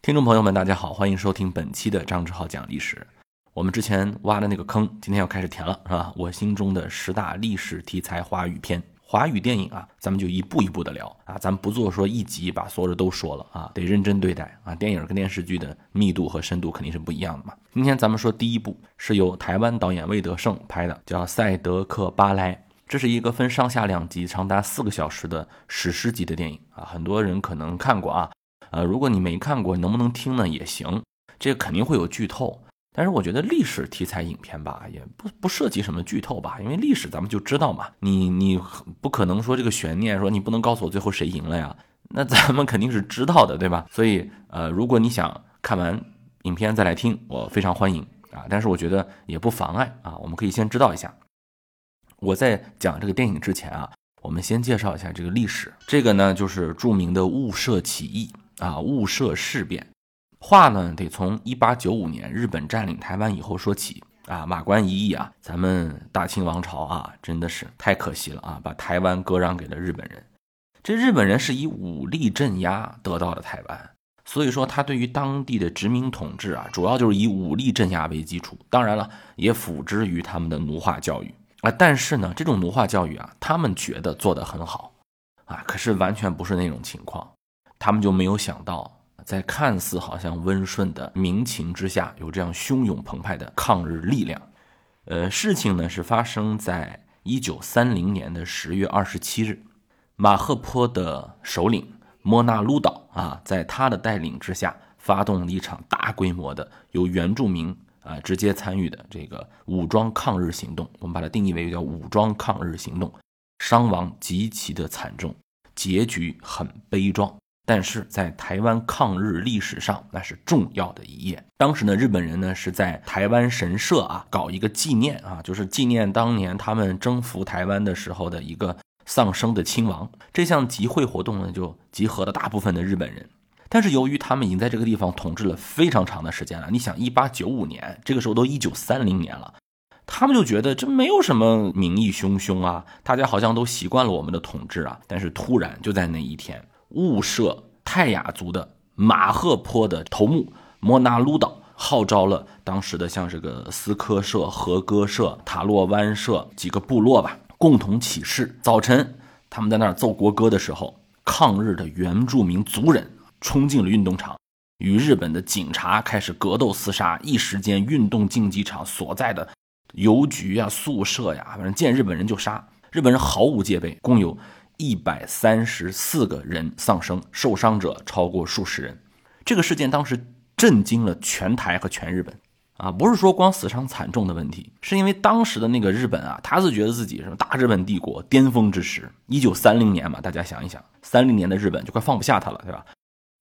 听众朋友们，大家好，欢迎收听本期的张志浩讲历史。我们之前挖的那个坑，今天要开始填了，是吧？我心中的十大历史题材华语片，华语电影啊，咱们就一步一步的聊啊，咱们不做说一集把所有的都说了啊，得认真对待啊。电影跟电视剧的密度和深度肯定是不一样的嘛。今天咱们说第一部是由台湾导演魏德胜拍的，叫《赛德克巴莱》，这是一个分上下两集，长达四个小时的史诗级的电影啊，很多人可能看过啊。呃，如果你没看过，能不能听呢？也行，这肯定会有剧透。但是我觉得历史题材影片吧，也不不涉及什么剧透吧，因为历史咱们就知道嘛。你你不可能说这个悬念，说你不能告诉我最后谁赢了呀？那咱们肯定是知道的，对吧？所以呃，如果你想看完影片再来听，我非常欢迎啊。但是我觉得也不妨碍啊，我们可以先知道一下。我在讲这个电影之前啊，我们先介绍一下这个历史。这个呢，就是著名的雾社起义。啊，雾社事变，话呢得从一八九五年日本占领台湾以后说起啊。马关一役啊，咱们大清王朝啊，真的是太可惜了啊，把台湾割让给了日本人。这日本人是以武力镇压得到的台湾，所以说他对于当地的殖民统治啊，主要就是以武力镇压为基础。当然了，也辅之于他们的奴化教育啊。但是呢，这种奴化教育啊，他们觉得做得很好啊，可是完全不是那种情况。他们就没有想到，在看似好像温顺的民情之下，有这样汹涌澎湃的抗日力量。呃，事情呢是发生在一九三零年的十月二十七日，马赫坡的首领莫纳鲁岛啊，在他的带领之下，发动了一场大规模的由原住民啊直接参与的这个武装抗日行动。我们把它定义为叫武装抗日行动，伤亡极其的惨重，结局很悲壮。但是在台湾抗日历史上，那是重要的一页。当时呢，日本人呢是在台湾神社啊搞一个纪念啊，就是纪念当年他们征服台湾的时候的一个丧生的亲王。这项集会活动呢，就集合了大部分的日本人。但是由于他们已经在这个地方统治了非常长的时间了，你想，一八九五年，这个时候都一九三零年了，他们就觉得这没有什么民意汹汹啊，大家好像都习惯了我们的统治啊。但是突然就在那一天。雾社泰雅族的马赫坡的头目莫纳鲁岛号召了当时的像这个斯科社、和歌社、塔洛湾社几个部落吧，共同起事。早晨，他们在那儿奏国歌的时候，抗日的原住民族人冲进了运动场，与日本的警察开始格斗厮杀。一时间，运动竞技场所在的邮局呀、宿舍呀，反正见日本人就杀。日本人毫无戒备，共有。一百三十四个人丧生，受伤者超过数十人。这个事件当时震惊了全台和全日本啊！不是说光死伤惨重的问题，是因为当时的那个日本啊，他是觉得自己什么大日本帝国巅峰之时，一九三零年嘛，大家想一想，三零年的日本就快放不下他了，对吧？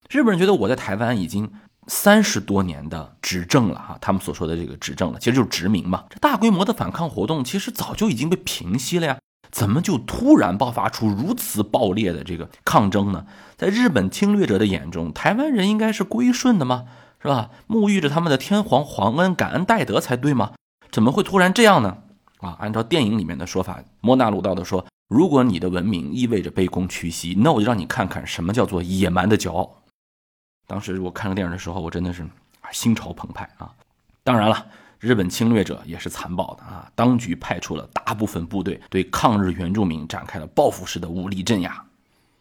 日本人觉得我在台湾已经三十多年的执政了哈，他们所说的这个执政了，其实就是殖民嘛。这大规模的反抗活动其实早就已经被平息了呀。怎么就突然爆发出如此暴烈的这个抗争呢？在日本侵略者的眼中，台湾人应该是归顺的吗？是吧？沐浴着他们的天皇皇恩，感恩戴德才对吗？怎么会突然这样呢？啊，按照电影里面的说法，莫纳鲁道的说，如果你的文明意味着卑躬屈膝，那我就让你看看什么叫做野蛮的骄傲。当时我看个电影的时候，我真的是心潮澎湃啊！当然了。日本侵略者也是残暴的啊！当局派出了大部分部队，对抗日原住民展开了报复式的武力镇压，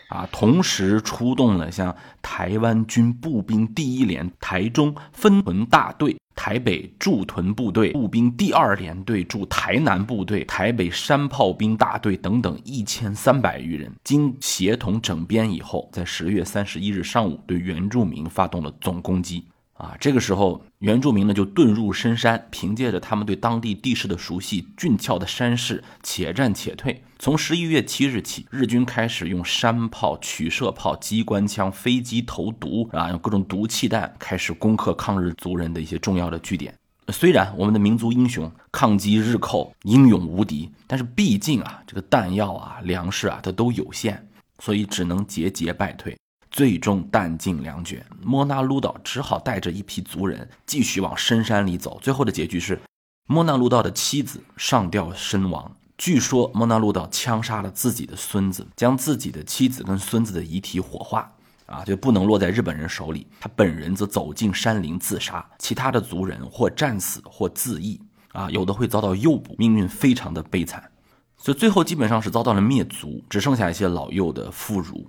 啊，同时出动了像台湾军步兵第一连台中分屯大队、台北驻屯部队步兵第二联队驻台南部队、台北山炮兵大队等等一千三百余人，经协同整编以后，在十月三十一日上午对原住民发动了总攻击。啊，这个时候原住民呢就遁入深山，凭借着他们对当地地势的熟悉，俊俏的山势，且战且退。从十一月七日起，日军开始用山炮、取射炮、机关枪、飞机投毒啊，用各种毒气弹开始攻克抗日族人的一些重要的据点。虽然我们的民族英雄抗击日寇英勇无敌，但是毕竟啊，这个弹药啊、粮食啊，它都有限，所以只能节节败退。最终弹尽粮绝，莫纳鲁道只好带着一批族人继续往深山里走。最后的结局是，莫纳鲁道的妻子上吊身亡。据说莫纳鲁道枪杀了自己的孙子，将自己的妻子跟孙子的遗体火化，啊，就不能落在日本人手里。他本人则走进山林自杀，其他的族人或战死或自缢，啊，有的会遭到诱捕，命运非常的悲惨。所以最后基本上是遭到了灭族，只剩下一些老幼的妇孺。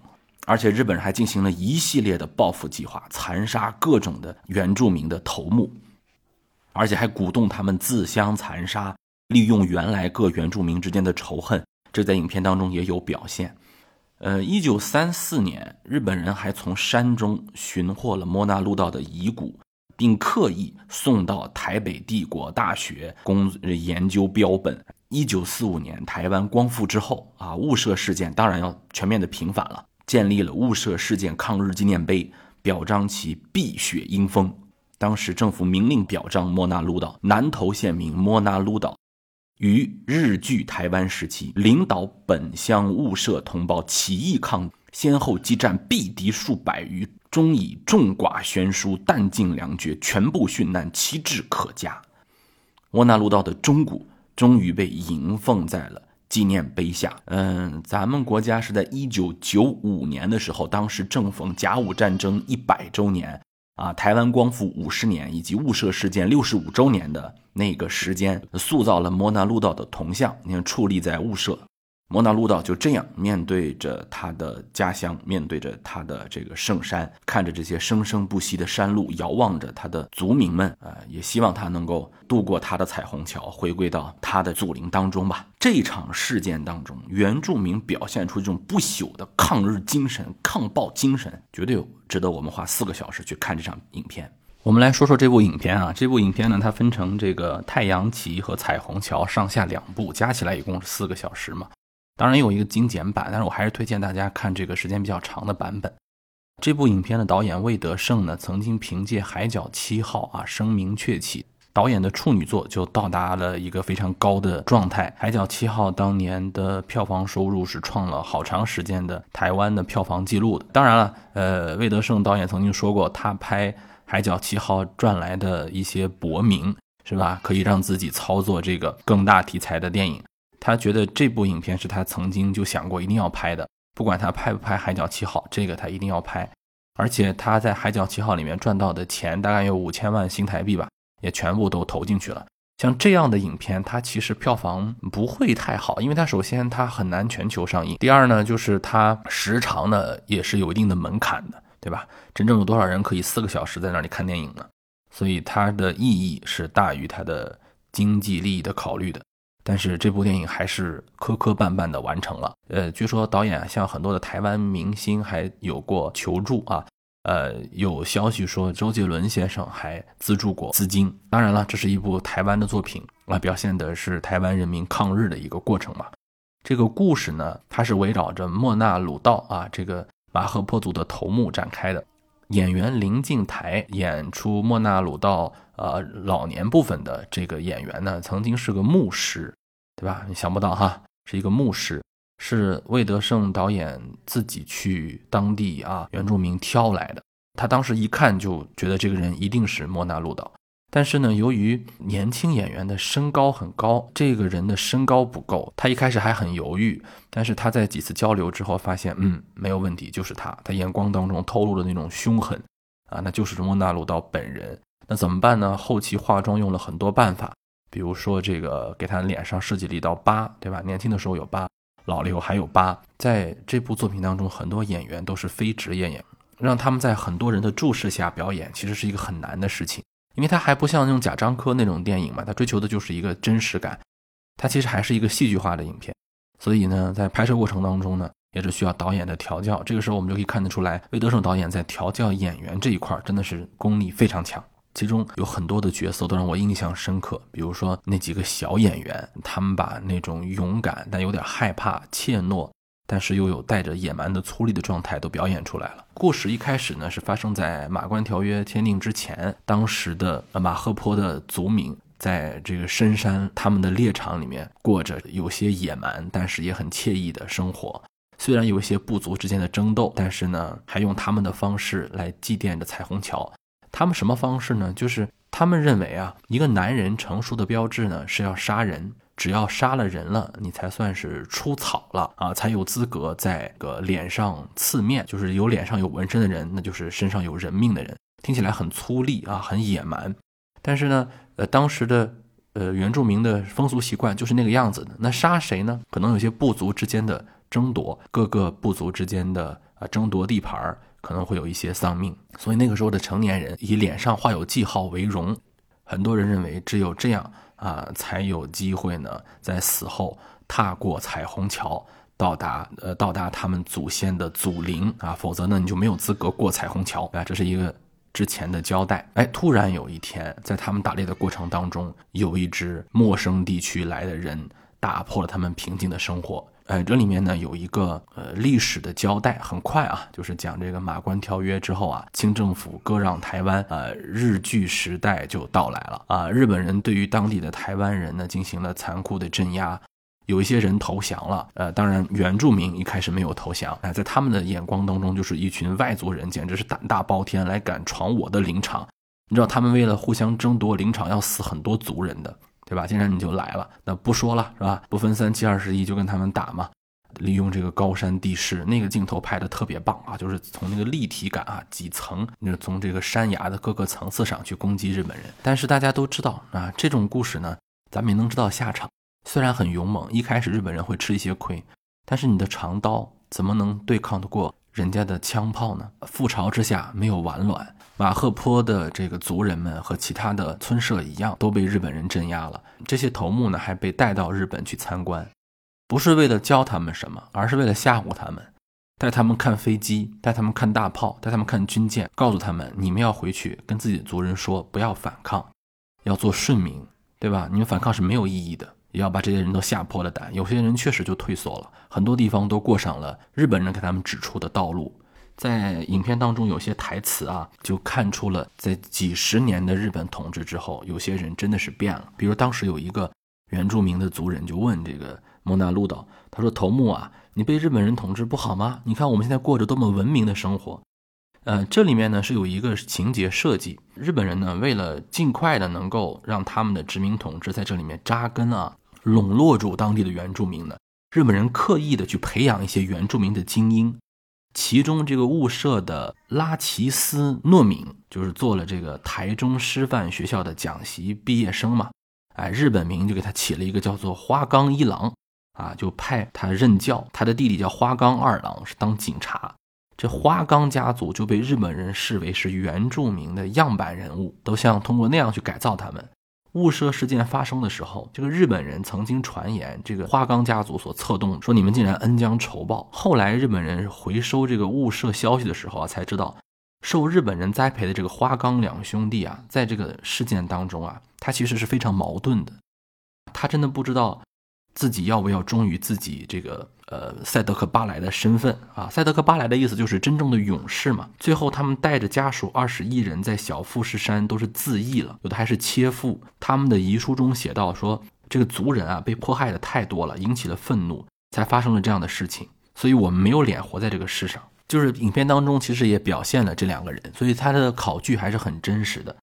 而且日本人还进行了一系列的报复计划，残杀各种的原住民的头目，而且还鼓动他们自相残杀，利用原来各原住民之间的仇恨。这在影片当中也有表现。呃，一九三四年，日本人还从山中寻获了莫那鲁道的遗骨，并刻意送到台北帝国大学工研究标本。一九四五年，台湾光复之后啊，雾社事件当然要全面的平反了，建立了雾社事件抗日纪念碑，表彰其碧血英风。当时政府明令表彰莫那鲁岛，南投县民莫那鲁岛。于日据台湾时期，领导本乡雾社同胞起义抗，先后激战毙敌数百余，终以众寡悬殊，弹尽粮绝，全部殉难，其志可嘉。莫那鲁道的钟骨终于被迎奉在了纪念碑下。嗯，咱们国家是在一九九五年的时候，当时正逢甲午战争一百周年。啊，台湾光复五十年以及雾社事件六十五周年的那个时间，塑造了摩纳路道的铜像。你看，矗立在雾社。摩纳鲁道就这样面对着他的家乡，面对着他的这个圣山，看着这些生生不息的山路，遥望着他的族民们，啊，也希望他能够渡过他的彩虹桥，回归到他的祖灵当中吧。这场事件当中，原住民表现出这种不朽的抗日精神、抗暴精神，绝对值得我们花四个小时去看这场影片。我们来说说这部影片啊，这部影片呢，它分成这个太阳旗和彩虹桥上下两部，加起来一共是四个小时嘛。当然有一个精简版，但是我还是推荐大家看这个时间比较长的版本。这部影片的导演魏德胜呢，曾经凭借《海角七号》啊声名鹊起，导演的处女作就到达了一个非常高的状态。《海角七号》当年的票房收入是创了好长时间的台湾的票房记录的。当然了，呃，魏德胜导演曾经说过，他拍《海角七号》赚来的一些薄名，是吧？可以让自己操作这个更大题材的电影。他觉得这部影片是他曾经就想过一定要拍的，不管他拍不拍《海角七号》，这个他一定要拍。而且他在《海角七号》里面赚到的钱大概有五千万新台币吧，也全部都投进去了。像这样的影片，它其实票房不会太好，因为它首先它很难全球上映，第二呢就是它时长呢也是有一定的门槛的，对吧？真正有多少人可以四个小时在那里看电影呢？所以它的意义是大于它的经济利益的考虑的。但是这部电影还是磕磕绊绊的完成了。呃，据说导演向很多的台湾明星还有过求助啊。呃，有消息说周杰伦先生还资助过资金。当然了，这是一部台湾的作品啊，表现的是台湾人民抗日的一个过程嘛。这个故事呢，它是围绕着莫那鲁道啊这个马赫坡族的头目展开的。演员林敬台演出莫纳鲁道呃老年部分的这个演员呢，曾经是个牧师。对吧？你想不到哈，是一个牧师，是魏德胜导演自己去当地啊原住民挑来的。他当时一看就觉得这个人一定是莫纳鲁岛，但是呢，由于年轻演员的身高很高，这个人的身高不够，他一开始还很犹豫。但是他在几次交流之后发现，嗯，没有问题，就是他。他眼光当中透露的那种凶狠啊，那就是莫纳鲁岛本人。那怎么办呢？后期化妆用了很多办法。比如说，这个给他脸上设计了一道疤，对吧？年轻的时候有疤，老了以后还有疤。在这部作品当中，很多演员都是非职业演员，让他们在很多人的注视下表演，其实是一个很难的事情。因为他还不像那种贾樟柯那种电影嘛，他追求的就是一个真实感，他其实还是一个戏剧化的影片。所以呢，在拍摄过程当中呢，也是需要导演的调教。这个时候我们就可以看得出来，魏德胜导演在调教演员这一块真的是功力非常强。其中有很多的角色都让我印象深刻，比如说那几个小演员，他们把那种勇敢但有点害怕、怯懦，但是又有带着野蛮的粗粝的状态都表演出来了。故事一开始呢是发生在马关条约签订之前，当时的马赫坡的族民在这个深山他们的猎场里面过着有些野蛮，但是也很惬意的生活。虽然有一些部族之间的争斗，但是呢还用他们的方式来祭奠着彩虹桥。他们什么方式呢？就是他们认为啊，一个男人成熟的标志呢是要杀人，只要杀了人了，你才算是出草了啊，才有资格在个脸上刺面，就是有脸上有纹身的人，那就是身上有人命的人。听起来很粗粝啊，很野蛮，但是呢，呃，当时的呃原住民的风俗习惯就是那个样子的。那杀谁呢？可能有些部族之间的争夺，各个部族之间的啊争夺地盘儿。可能会有一些丧命，所以那个时候的成年人以脸上画有记号为荣。很多人认为只有这样啊，才有机会呢，在死后踏过彩虹桥，到达呃到达他们祖先的祖陵啊，否则呢你就没有资格过彩虹桥啊。这是一个之前的交代。哎，突然有一天，在他们打猎的过程当中，有一只陌生地区来的人打破了他们平静的生活。呃，这里面呢有一个呃历史的交代，很快啊，就是讲这个马关条约之后啊，清政府割让台湾，呃，日据时代就到来了啊。日本人对于当地的台湾人呢进行了残酷的镇压，有一些人投降了，呃，当然原住民一开始没有投降，哎，在他们的眼光当中就是一群外族人，简直是胆大包天，来敢闯我的林场。你知道他们为了互相争夺林场要死很多族人的。对吧？既然你就来了，那不说了，是吧？不分三七二十一，就跟他们打嘛。利用这个高山地势，那个镜头拍的特别棒啊，就是从那个立体感啊，几层，那从这个山崖的各个层次上去攻击日本人。但是大家都知道啊，这种故事呢，咱们也能知道下场。虽然很勇猛，一开始日本人会吃一些亏，但是你的长刀怎么能对抗得过人家的枪炮呢？覆巢之下没有完卵。马赫坡的这个族人们和其他的村社一样，都被日本人镇压了。这些头目呢，还被带到日本去参观，不是为了教他们什么，而是为了吓唬他们，带他们看飞机，带他们看大炮，带他们看军舰，告诉他们：你们要回去跟自己的族人说，不要反抗，要做顺民，对吧？你们反抗是没有意义的，也要把这些人都吓破了胆。有些人确实就退缩了，很多地方都过上了日本人给他们指出的道路。在影片当中，有些台词啊，就看出了在几十年的日本统治之后，有些人真的是变了。比如当时有一个原住民的族人就问这个莫纳鲁岛，他说：“头目啊，你被日本人统治不好吗？你看我们现在过着多么文明的生活。”呃，这里面呢是有一个情节设计，日本人呢为了尽快的能够让他们的殖民统治在这里面扎根啊，笼络住当地的原住民呢，日本人刻意的去培养一些原住民的精英。其中这个雾社的拉奇斯诺敏，就是做了这个台中师范学校的讲习毕业生嘛，哎，日本名就给他起了一个叫做花冈一郎，啊，就派他任教。他的弟弟叫花冈二郎，是当警察。这花冈家族就被日本人视为是原住民的样板人物，都想通过那样去改造他们。雾社事件发生的时候，这个日本人曾经传言，这个花冈家族所策动，说你们竟然恩将仇报。后来日本人回收这个雾社消息的时候啊，才知道，受日本人栽培的这个花冈两兄弟啊，在这个事件当中啊，他其实是非常矛盾的，他真的不知道。自己要不要忠于自己这个呃赛德克巴莱的身份啊？赛德克巴莱的意思就是真正的勇士嘛。最后他们带着家属二十一人在小富士山都是自缢了，有的还是切腹。他们的遗书中写到说，这个族人啊被迫害的太多了，引起了愤怒，才发生了这样的事情。所以我们没有脸活在这个世上。就是影片当中其实也表现了这两个人，所以他的考据还是很真实的。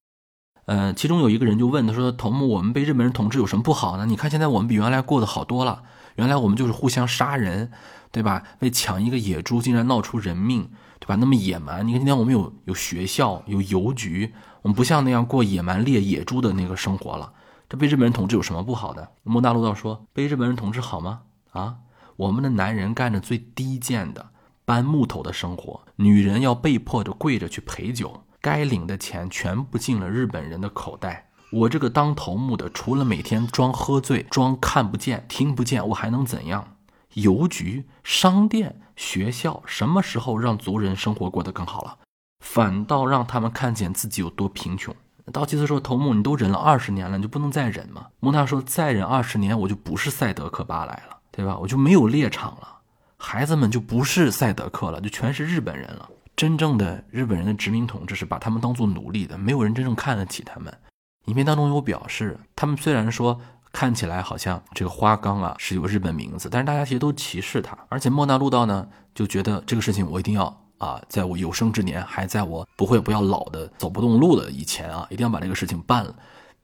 呃，其中有一个人就问他说：“头目，我们被日本人统治有什么不好呢？你看现在我们比原来过得好多了。原来我们就是互相杀人，对吧？为抢一个野猪竟然闹出人命，对吧？那么野蛮。你看今天我们有有学校，有邮局，我们不像那样过野蛮猎野猪的那个生活了。这被日本人统治有什么不好的？”莫大陆道说：“被日本人统治好吗？啊，我们的男人干着最低贱的搬木头的生活，女人要被迫着跪着去陪酒。”该领的钱全部进了日本人的口袋。我这个当头目的，除了每天装喝醉、装看不见、听不见，我还能怎样？邮局、商店、学校，什么时候让族人生活过得更好了？反倒让他们看见自己有多贫穷。道奇斯说：“头目，你都忍了二十年了，你就不能再忍吗？”莫纳说：“再忍二十年，我就不是赛德克巴莱了，对吧？我就没有猎场了，孩子们就不是赛德克了，就全是日本人了。”真正的日本人的殖民统治是把他们当做奴隶的，没有人真正看得起他们。影片当中有表示，他们虽然说看起来好像这个花冈啊是有日本名字，但是大家其实都歧视他。而且莫那路道呢就觉得这个事情我一定要啊，在我有生之年，还在我不会不要老的走不动路的以前啊，一定要把这个事情办了。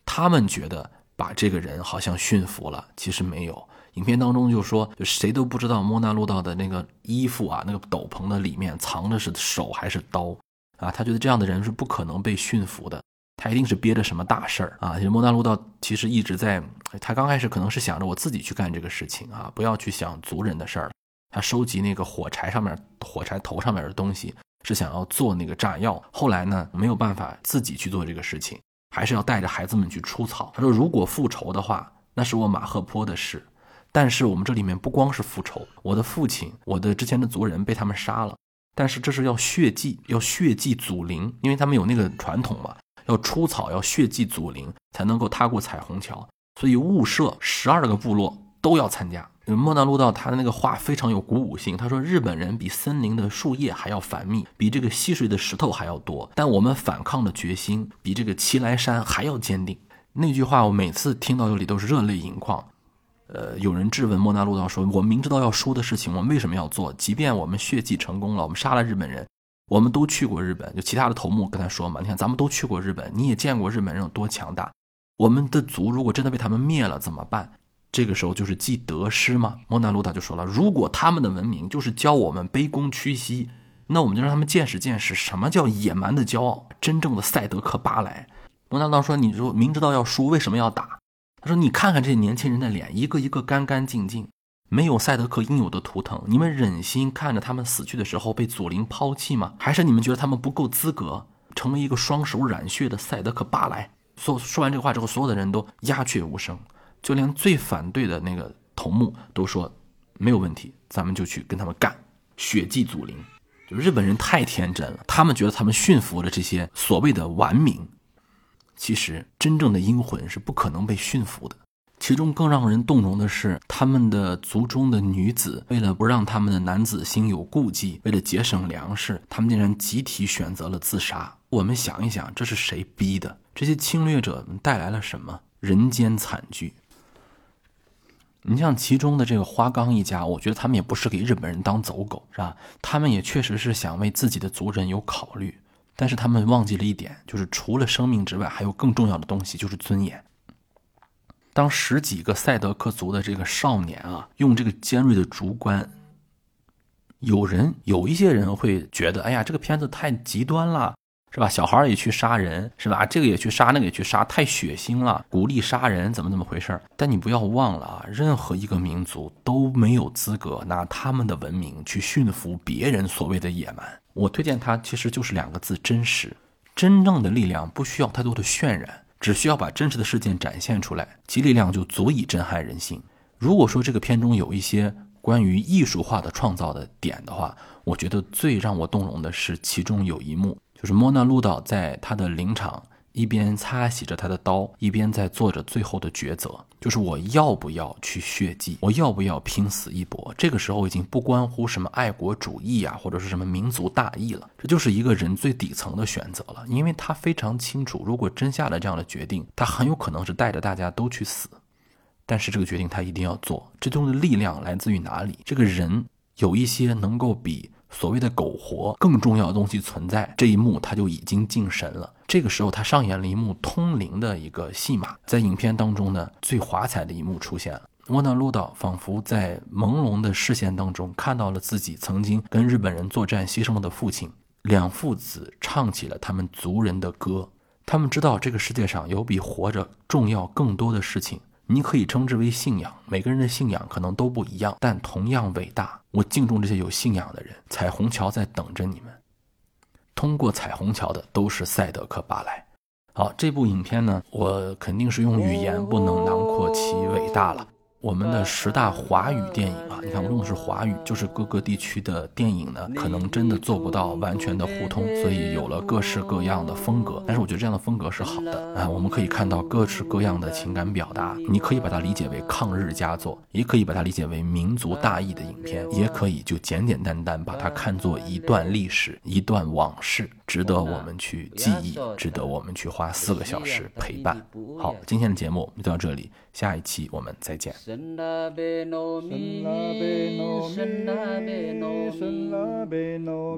他们觉得把这个人好像驯服了，其实没有。影片当中就说，就谁都不知道莫那路道的那个衣服啊，那个斗篷的里面藏的是手还是刀啊？他觉得这样的人是不可能被驯服的。他一定是憋着什么大事儿啊！其实莫纳路道其实一直在，他刚开始可能是想着我自己去干这个事情啊，不要去想族人的事儿。他收集那个火柴上面火柴头上面的东西，是想要做那个炸药。后来呢，没有办法自己去做这个事情，还是要带着孩子们去出草。他说，如果复仇的话，那是我马赫坡的事。但是我们这里面不光是复仇，我的父亲，我的之前的族人被他们杀了，但是这是要血祭，要血祭祖灵，因为他们有那个传统嘛。要出草，要血祭祖灵，才能够踏过彩虹桥。所以雾社十二个部落都要参加。莫那路道他的那个话非常有鼓舞性，他说：“日本人比森林的树叶还要繁密，比这个溪水的石头还要多，但我们反抗的决心比这个奇来山还要坚定。”那句话我每次听到这里都是热泪盈眶。呃，有人质问莫那路道说：“我明知道要输的事情，我们为什么要做？即便我们血祭成功了，我们杀了日本人。”我们都去过日本，就其他的头目跟他说嘛，你看咱们都去过日本，你也见过日本人有多强大。我们的族如果真的被他们灭了怎么办？这个时候就是既得失嘛。莫那鲁达就说了，如果他们的文明就是教我们卑躬屈膝，那我们就让他们见识见识什么叫野蛮的骄傲，真正的赛德克巴莱。莫那鲁说，你说明知道要输，为什么要打？他说，你看看这些年轻人的脸，一个一个干干净净。没有赛德克应有的图腾，你们忍心看着他们死去的时候被祖灵抛弃吗？还是你们觉得他们不够资格成为一个双手染血的赛德克巴莱？说说完这个话之后，所有的人都鸦雀无声，就连最反对的那个头目都说没有问题，咱们就去跟他们干，血祭祖灵。就日本人太天真了，他们觉得他们驯服了这些所谓的顽民，其实真正的阴魂是不可能被驯服的。其中更让人动容的是，他们的族中的女子为了不让他们的男子心有顾忌，为了节省粮食，他们竟然集体选择了自杀。我们想一想，这是谁逼的？这些侵略者带来了什么人间惨剧？你像其中的这个花冈一家，我觉得他们也不是给日本人当走狗，是吧？他们也确实是想为自己的族人有考虑，但是他们忘记了一点，就是除了生命之外，还有更重要的东西，就是尊严。当十几个赛德克族的这个少年啊，用这个尖锐的竹竿，有人有一些人会觉得，哎呀，这个片子太极端了，是吧？小孩也去杀人，是吧？这个也去杀，那个也去杀，太血腥了，鼓励杀人，怎么怎么回事？但你不要忘了啊，任何一个民族都没有资格拿他们的文明去驯服别人所谓的野蛮。我推荐它，其实就是两个字：真实。真正的力量不需要太多的渲染。只需要把真实的事件展现出来，其力量就足以震撼人心。如果说这个片中有一些关于艺术化的创造的点的话，我觉得最让我动容的是其中有一幕，就是莫娜路岛在他的灵场。一边擦洗着他的刀，一边在做着最后的抉择，就是我要不要去血祭，我要不要拼死一搏？这个时候已经不关乎什么爱国主义啊，或者是什么民族大义了，这就是一个人最底层的选择了。因为他非常清楚，如果真下了这样的决定，他很有可能是带着大家都去死。但是这个决定他一定要做，这中的力量来自于哪里？这个人有一些能够比。所谓的苟活更重要的东西存在，这一幕他就已经敬神了。这个时候他上演了一幕通灵的一个戏码，在影片当中呢，最华彩的一幕出现了。沃纳鲁岛仿佛在朦胧的视线当中看到了自己曾经跟日本人作战牺牲了的父亲，两父子唱起了他们族人的歌。他们知道这个世界上有比活着重要更多的事情。你可以称之为信仰，每个人的信仰可能都不一样，但同样伟大。我敬重这些有信仰的人。彩虹桥在等着你们，通过彩虹桥的都是赛德克巴莱。好，这部影片呢，我肯定是用语言不能囊括其伟大了。我们的十大华语电影啊，你看我用的是华语，就是各个地区的电影呢，可能真的做不到完全的互通，所以有了各式各样的风格。但是我觉得这样的风格是好的啊，我们可以看到各式各样的情感表达。你可以把它理解为抗日佳作，也可以把它理解为民族大义的影片，也可以就简简单单把它看作一段历史、一段往事，值得我们去记忆，值得我们去花四个小时陪伴。好，今天的节目就到这里，下一期我们再见。Sennabe no mi, sennabe no mi, sennabe no mi, sennabe no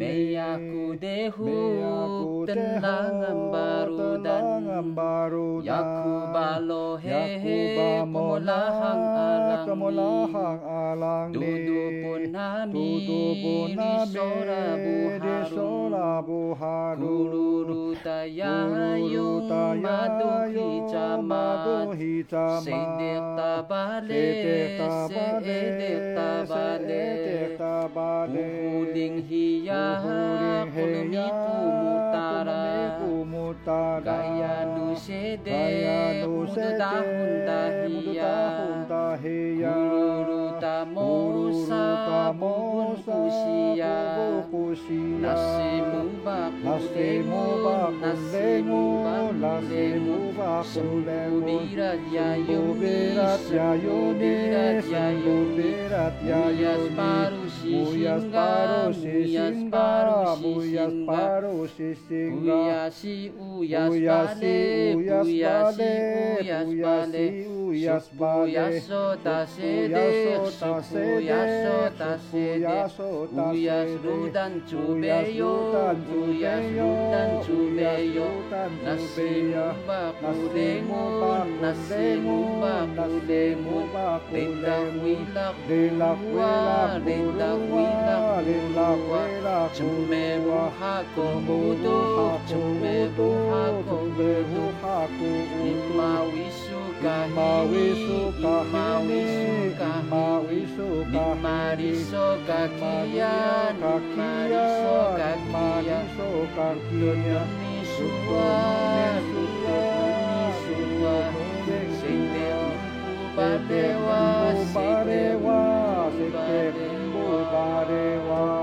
dehu, meyaku tenangan baru dan baru Yaku balo hehe, kemolahang alang kemolahang alang Dudu pun nami, dudu pun nami, di sora buharu. Kururu tayayu, madu hijama, madu hijama. Sidik tabalik. se e de ta ba de ta ba de hu ding hi ya hu ding hi pu mu ta ra pu mu ta ra ga ya nu se de ga ya nu se de hun ta hi ya hun ta sembuh yuni birat ya Muyas yuni. paru si Muyas singa paru si Muyas singa, paru si muyas singa paru si singa. Uyasi uyas Uyasi, bale uyas Uyasi bale, uyas uyasi, bale uyas bale. Supuyaso tasede Supuyaso Supuyaso tasede, tasede supuyaso tasede. Uyas rudan Uyas cubeyo rudan Uyas cubeyo, rudan uyas Puyas Sotasete, Puyas Rudan Chubeyo, Puyas Rudan Chubeyo, Nasimba Kudengon, Nasimba Kudengon, Denda Huilak Kuwa, Denda Huilak Kuwa, Chume Muha Komudu, Chume Muha Komudu, Ima Wisu Kahi, Ima Wisu Kahi, Marisokakia, Marisokakia, Marisokakia, Nisua, Nisua, Seiteu, Patewa, Seiteu, Patewa, Seiteu, Patewa,